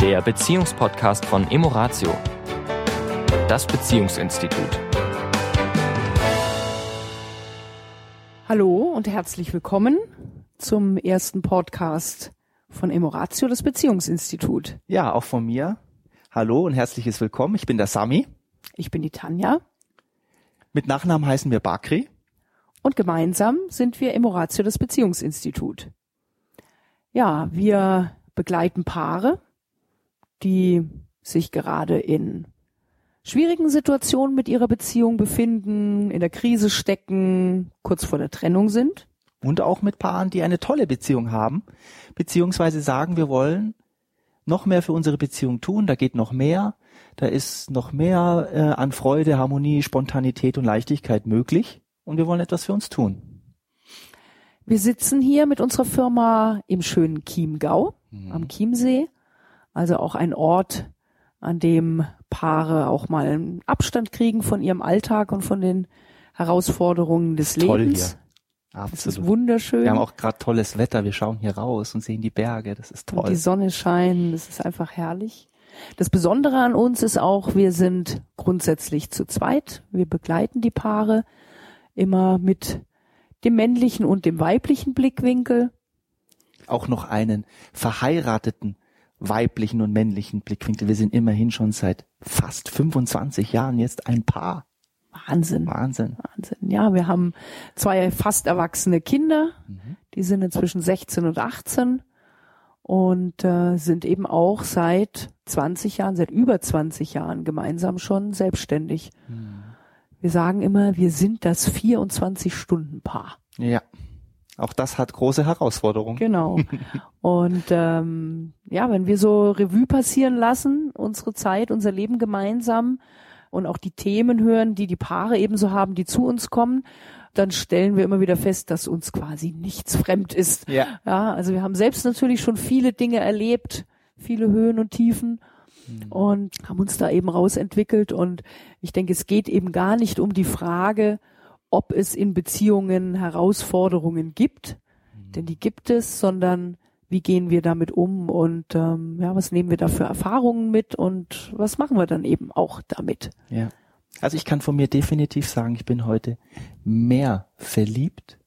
der Beziehungspodcast von Emoratio, das Beziehungsinstitut. Hallo und herzlich willkommen zum ersten Podcast von Emoratio, das Beziehungsinstitut. Ja, auch von mir. Hallo und herzliches Willkommen. Ich bin der Sami. Ich bin die Tanja. Mit Nachnamen heißen wir Bakri. Und gemeinsam sind wir Emoratio, das Beziehungsinstitut. Ja, wir begleiten Paare, die sich gerade in schwierigen Situationen mit ihrer Beziehung befinden, in der Krise stecken, kurz vor der Trennung sind. Und auch mit Paaren, die eine tolle Beziehung haben, beziehungsweise sagen, wir wollen noch mehr für unsere Beziehung tun, da geht noch mehr, da ist noch mehr äh, an Freude, Harmonie, Spontanität und Leichtigkeit möglich und wir wollen etwas für uns tun. Wir sitzen hier mit unserer Firma im schönen Chiemgau mhm. am Chiemsee, also auch ein Ort, an dem Paare auch mal einen Abstand kriegen von ihrem Alltag und von den Herausforderungen des Toll Lebens. Hier. Absolut. Das ist wunderschön. Wir haben auch gerade tolles Wetter. Wir schauen hier raus und sehen die Berge. Das ist toll. Und die Sonne scheint. Das ist einfach herrlich. Das Besondere an uns ist auch, wir sind grundsätzlich zu zweit. Wir begleiten die Paare immer mit dem männlichen und dem weiblichen Blickwinkel. Auch noch einen verheirateten weiblichen und männlichen Blickwinkel. Wir sind immerhin schon seit fast 25 Jahren jetzt ein Paar. Wahnsinn. Wahnsinn. Wahnsinn. Ja, wir haben zwei fast erwachsene Kinder. Mhm. Die sind inzwischen 16 und 18 und äh, sind eben auch seit 20 Jahren, seit über 20 Jahren gemeinsam schon selbstständig. Mhm. Wir sagen immer, wir sind das 24-Stunden-Paar. Ja. Auch das hat große Herausforderungen. Genau. Und ähm, ja, wenn wir so Revue passieren lassen, unsere Zeit, unser Leben gemeinsam und auch die Themen hören, die die Paare ebenso haben, die zu uns kommen, dann stellen wir immer wieder fest, dass uns quasi nichts fremd ist. Ja. ja also wir haben selbst natürlich schon viele Dinge erlebt, viele Höhen und Tiefen mhm. und haben uns da eben rausentwickelt. Und ich denke, es geht eben gar nicht um die Frage, ob es in Beziehungen Herausforderungen gibt, mhm. denn die gibt es, sondern wie gehen wir damit um und ähm, ja, was nehmen wir da für Erfahrungen mit und was machen wir dann eben auch damit? Ja. Also ich kann von mir definitiv sagen, ich bin heute mehr verliebt,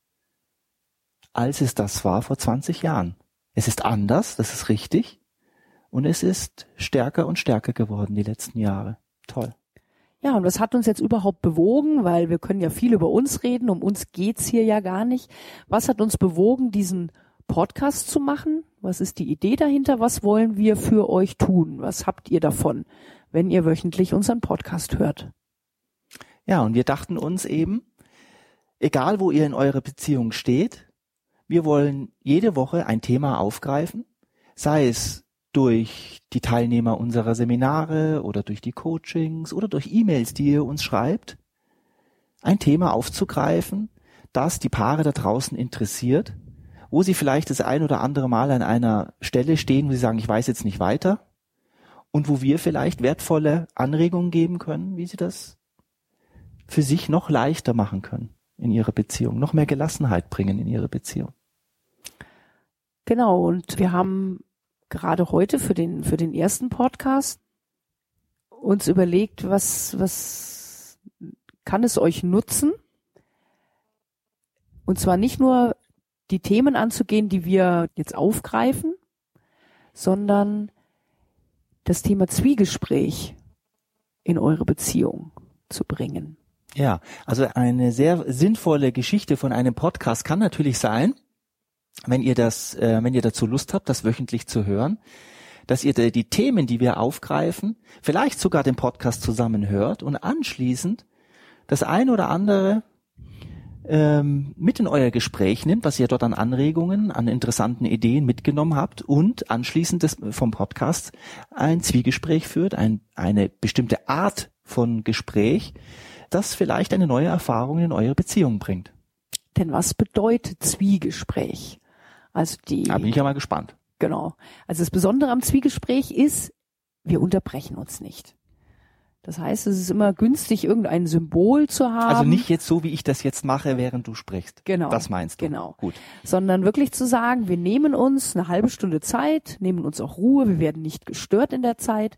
als es das war vor 20 Jahren. Es ist anders, das ist richtig. Und es ist stärker und stärker geworden die letzten Jahre. Toll. Ja, und was hat uns jetzt überhaupt bewogen? Weil wir können ja viel über uns reden, um uns geht's hier ja gar nicht. Was hat uns bewogen, diesen Podcast zu machen? Was ist die Idee dahinter? Was wollen wir für euch tun? Was habt ihr davon, wenn ihr wöchentlich unseren Podcast hört? Ja, und wir dachten uns eben, egal wo ihr in eurer Beziehung steht, wir wollen jede Woche ein Thema aufgreifen, sei es durch die Teilnehmer unserer Seminare oder durch die Coachings oder durch E-Mails, die ihr uns schreibt, ein Thema aufzugreifen, das die Paare da draußen interessiert, wo sie vielleicht das ein oder andere Mal an einer Stelle stehen, wo sie sagen, ich weiß jetzt nicht weiter und wo wir vielleicht wertvolle Anregungen geben können, wie sie das für sich noch leichter machen können in ihrer Beziehung, noch mehr Gelassenheit bringen in ihre Beziehung. Genau, und wir haben gerade heute für den, für den ersten Podcast uns überlegt, was, was kann es euch nutzen? Und zwar nicht nur die Themen anzugehen, die wir jetzt aufgreifen, sondern das Thema Zwiegespräch in eure Beziehung zu bringen. Ja, also eine sehr sinnvolle Geschichte von einem Podcast kann natürlich sein, wenn ihr das, äh, wenn ihr dazu Lust habt, das wöchentlich zu hören, dass ihr die Themen, die wir aufgreifen, vielleicht sogar den Podcast zusammen hört und anschließend das ein oder andere ähm, mit in euer Gespräch nimmt, was ihr dort an Anregungen, an interessanten Ideen mitgenommen habt und anschließend des, vom Podcast ein Zwiegespräch führt, ein, eine bestimmte Art von Gespräch, das vielleicht eine neue Erfahrung in eure Beziehung bringt. Denn was bedeutet Zwiegespräch? Also die. Da bin ich ja mal gespannt. Genau. Also das Besondere am Zwiegespräch ist, wir unterbrechen uns nicht. Das heißt, es ist immer günstig, irgendein Symbol zu haben. Also nicht jetzt so, wie ich das jetzt mache, während du sprichst. Genau. Das meinst du. Genau. Gut. Sondern wirklich zu sagen, wir nehmen uns eine halbe Stunde Zeit, nehmen uns auch Ruhe, wir werden nicht gestört in der Zeit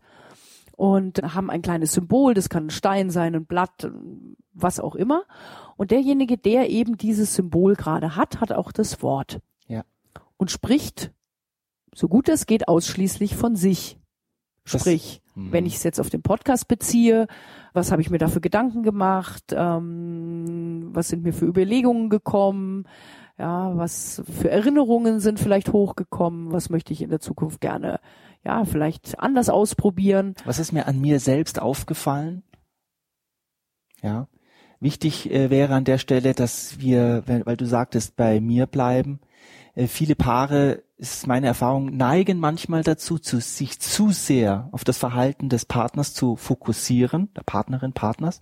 und haben ein kleines Symbol, das kann ein Stein sein, ein Blatt, was auch immer. Und derjenige, der eben dieses Symbol gerade hat, hat auch das Wort. Und spricht, so gut es geht, ausschließlich von sich. Das- Sprich, Mhm. wenn ich es jetzt auf den Podcast beziehe, was habe ich mir da für Gedanken gemacht, ähm, was sind mir für Überlegungen gekommen, ja, was für Erinnerungen sind vielleicht hochgekommen, was möchte ich in der Zukunft gerne, ja, vielleicht anders ausprobieren. Was ist mir an mir selbst aufgefallen? Ja. Wichtig äh, wäre an der Stelle, dass wir, weil du sagtest, bei mir bleiben. Äh, viele Paare, ist meine Erfahrung, neigen manchmal dazu, zu, sich zu sehr auf das Verhalten des Partners zu fokussieren, der Partnerin, Partners.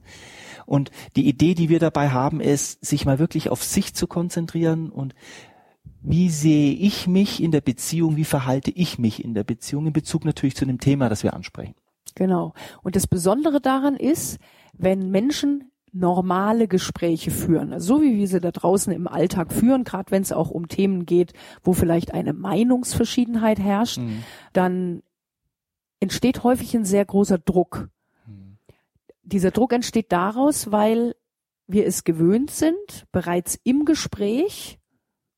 Und die Idee, die wir dabei haben, ist, sich mal wirklich auf sich zu konzentrieren und wie sehe ich mich in der Beziehung, wie verhalte ich mich in der Beziehung in Bezug natürlich zu dem Thema, das wir ansprechen. Genau. Und das Besondere daran ist, wenn Menschen normale Gespräche führen, also so wie wir sie da draußen im Alltag führen, gerade wenn es auch um Themen geht, wo vielleicht eine Meinungsverschiedenheit herrscht, dann entsteht häufig ein sehr großer Druck. Dieser Druck entsteht daraus, weil wir es gewöhnt sind, bereits im Gespräch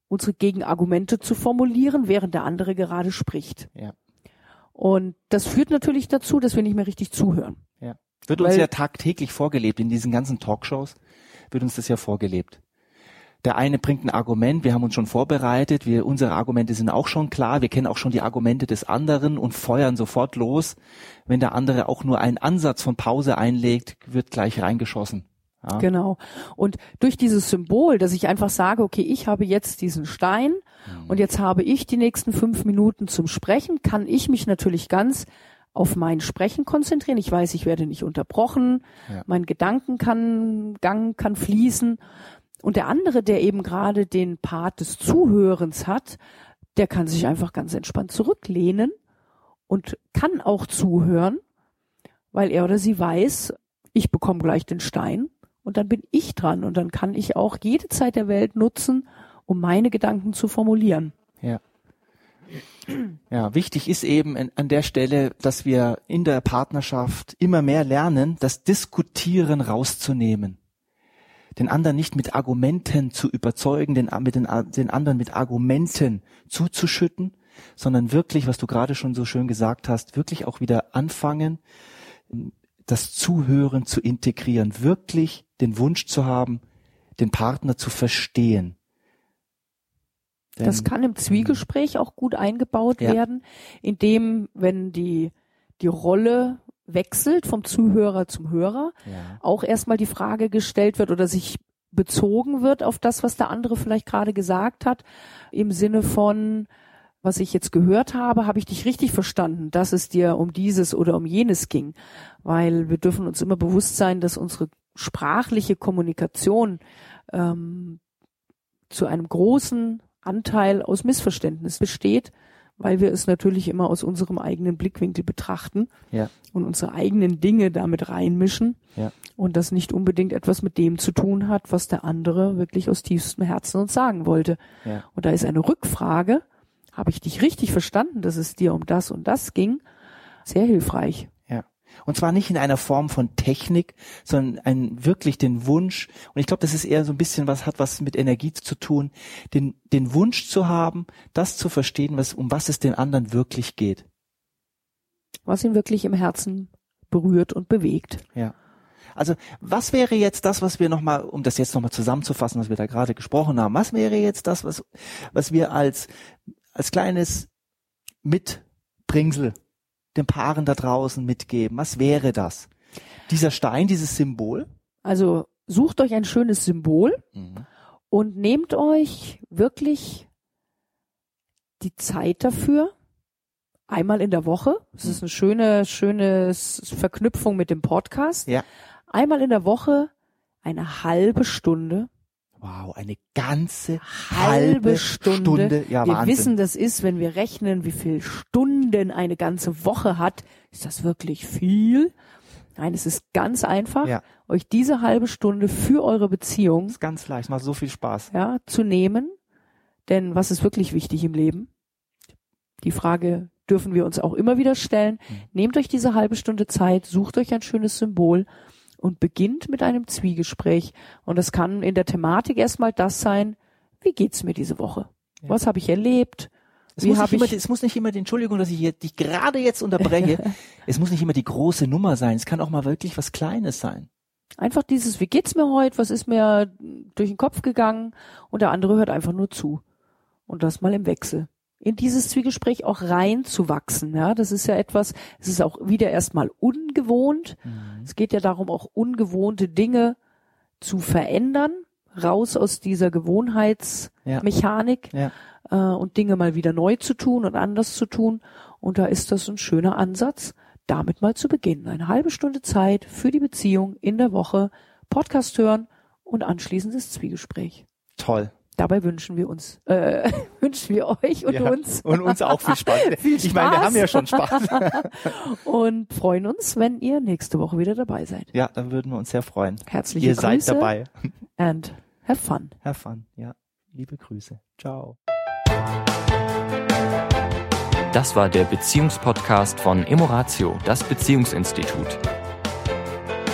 unsere Gegenargumente zu formulieren, während der andere gerade spricht. Ja. Und das führt natürlich dazu, dass wir nicht mehr richtig zuhören. Ja. Wird uns ja tagtäglich vorgelebt, in diesen ganzen Talkshows wird uns das ja vorgelebt. Der eine bringt ein Argument, wir haben uns schon vorbereitet, wir, unsere Argumente sind auch schon klar, wir kennen auch schon die Argumente des anderen und feuern sofort los. Wenn der andere auch nur einen Ansatz von Pause einlegt, wird gleich reingeschossen. Ja. Genau. Und durch dieses Symbol, dass ich einfach sage, okay, ich habe jetzt diesen Stein und jetzt habe ich die nächsten fünf Minuten zum Sprechen, kann ich mich natürlich ganz auf mein Sprechen konzentrieren. Ich weiß, ich werde nicht unterbrochen, Ja. mein Gedanken kann, Gang kann fließen. Und der andere, der eben gerade den Part des Zuhörens hat, der kann sich einfach ganz entspannt zurücklehnen und kann auch zuhören, weil er oder sie weiß, ich bekomme gleich den Stein und dann bin ich dran und dann kann ich auch jede Zeit der Welt nutzen, um meine Gedanken zu formulieren. Ja. Ja, wichtig ist eben an der Stelle, dass wir in der Partnerschaft immer mehr lernen, das Diskutieren rauszunehmen. Den anderen nicht mit Argumenten zu überzeugen, den, mit den, den anderen mit Argumenten zuzuschütten, sondern wirklich, was du gerade schon so schön gesagt hast, wirklich auch wieder anfangen, das Zuhören zu integrieren, wirklich den Wunsch zu haben, den Partner zu verstehen. Das Denn- kann im Zwiegespräch auch gut eingebaut Ja. werden, indem, wenn die, die Rolle wechselt vom Zuhörer zum Hörer, ja. auch erstmal die Frage gestellt wird oder sich bezogen wird auf das, was der andere vielleicht gerade gesagt hat, im Sinne von, was ich jetzt gehört habe, habe ich dich richtig verstanden, dass es dir um dieses oder um jenes ging. Weil wir dürfen uns immer bewusst sein, dass unsere sprachliche Kommunikation ähm, zu einem großen Anteil aus Missverständnis besteht, weil wir es natürlich immer aus unserem eigenen Blickwinkel betrachten Ja. und unsere eigenen Dinge damit reinmischen Ja. und das nicht unbedingt etwas mit dem zu tun hat, was der andere wirklich aus tiefstem Herzen uns sagen wollte. Ja. Und da ist eine Rückfrage, habe ich dich richtig verstanden, dass es dir um das und das ging, sehr hilfreich. Und zwar nicht in einer Form von Technik, sondern ein, wirklich den Wunsch, und ich glaube, das ist eher so ein bisschen was, hat was mit Energie zu tun, den, den Wunsch zu haben, das zu verstehen, was, um was es den anderen wirklich geht. was ihn wirklich im Herzen berührt und bewegt. Ja. Also, was wäre jetzt das, was wir nochmal, um das jetzt nochmal zusammenzufassen, was wir da gerade gesprochen haben, was wäre jetzt das, was, was wir als, als kleines Mitbringsel den Paaren da draußen mitgeben? Was wäre das? Dieser Stein, dieses Symbol? Also sucht euch ein schönes Symbol Mhm. und nehmt euch wirklich die Zeit dafür, einmal in der Woche. Das ist eine schöne, schöne Verknüpfung mit dem Podcast. Ja. Einmal in der Woche eine halbe Stunde. Wow, eine ganze Halbe Stunde. Ja, wir Wahnsinn. wissen, das ist, wenn wir rechnen, wie viel Stunden eine ganze Woche hat, ist das wirklich viel. Nein, es ist ganz einfach, Ja. euch diese halbe Stunde für eure Beziehung ist ganz leicht, macht so viel Spaß. ja, zu nehmen. Denn was ist wirklich wichtig im Leben? Die Frage dürfen wir uns auch immer wieder stellen. Nehmt euch diese halbe Stunde Zeit, sucht euch ein schönes Symbol und beginnt mit einem Zwiegespräch. Und das kann in der Thematik erstmal das sein, wie geht's mir diese Woche? Ja. Was habe ich erlebt? Es muss, nicht immer, ich- es muss nicht immer, die, Entschuldigung, dass ich hier, dich gerade jetzt unterbreche, es muss nicht immer die große Nummer sein, es kann auch mal wirklich was Kleines sein. Einfach dieses, wie geht's mir heute? Was ist mir durch den Kopf gegangen? Und der andere hört einfach nur zu. Und das mal im Wechsel. In dieses Zwiegespräch auch reinzuwachsen, ja. Das ist ja etwas, es ist auch wieder erstmal ungewohnt. Es geht ja darum, auch ungewohnte Dinge zu verändern, raus aus dieser Gewohnheitsmechanik Ja. äh, und Dinge mal wieder neu zu tun und anders zu tun. Und da ist das ein schöner Ansatz, damit mal zu beginnen. Eine halbe Stunde Zeit für die Beziehung in der Woche, Podcast hören und anschließend das Zwiegespräch. Toll. Dabei wünschen wir uns, äh, wünschen wir euch und Ja. uns Und uns auch viel Spaß. Viel Ich meine, wir Spaß. haben ja schon Spaß. und freuen uns, wenn ihr nächste Woche wieder dabei seid. Ja, dann würden wir uns sehr freuen. Herzliche Ihr Grüße seid dabei. and have fun. Herr Fun, ja. Liebe Grüße. Ciao. Das war der Beziehungspodcast von Emoratio, das Beziehungsinstitut.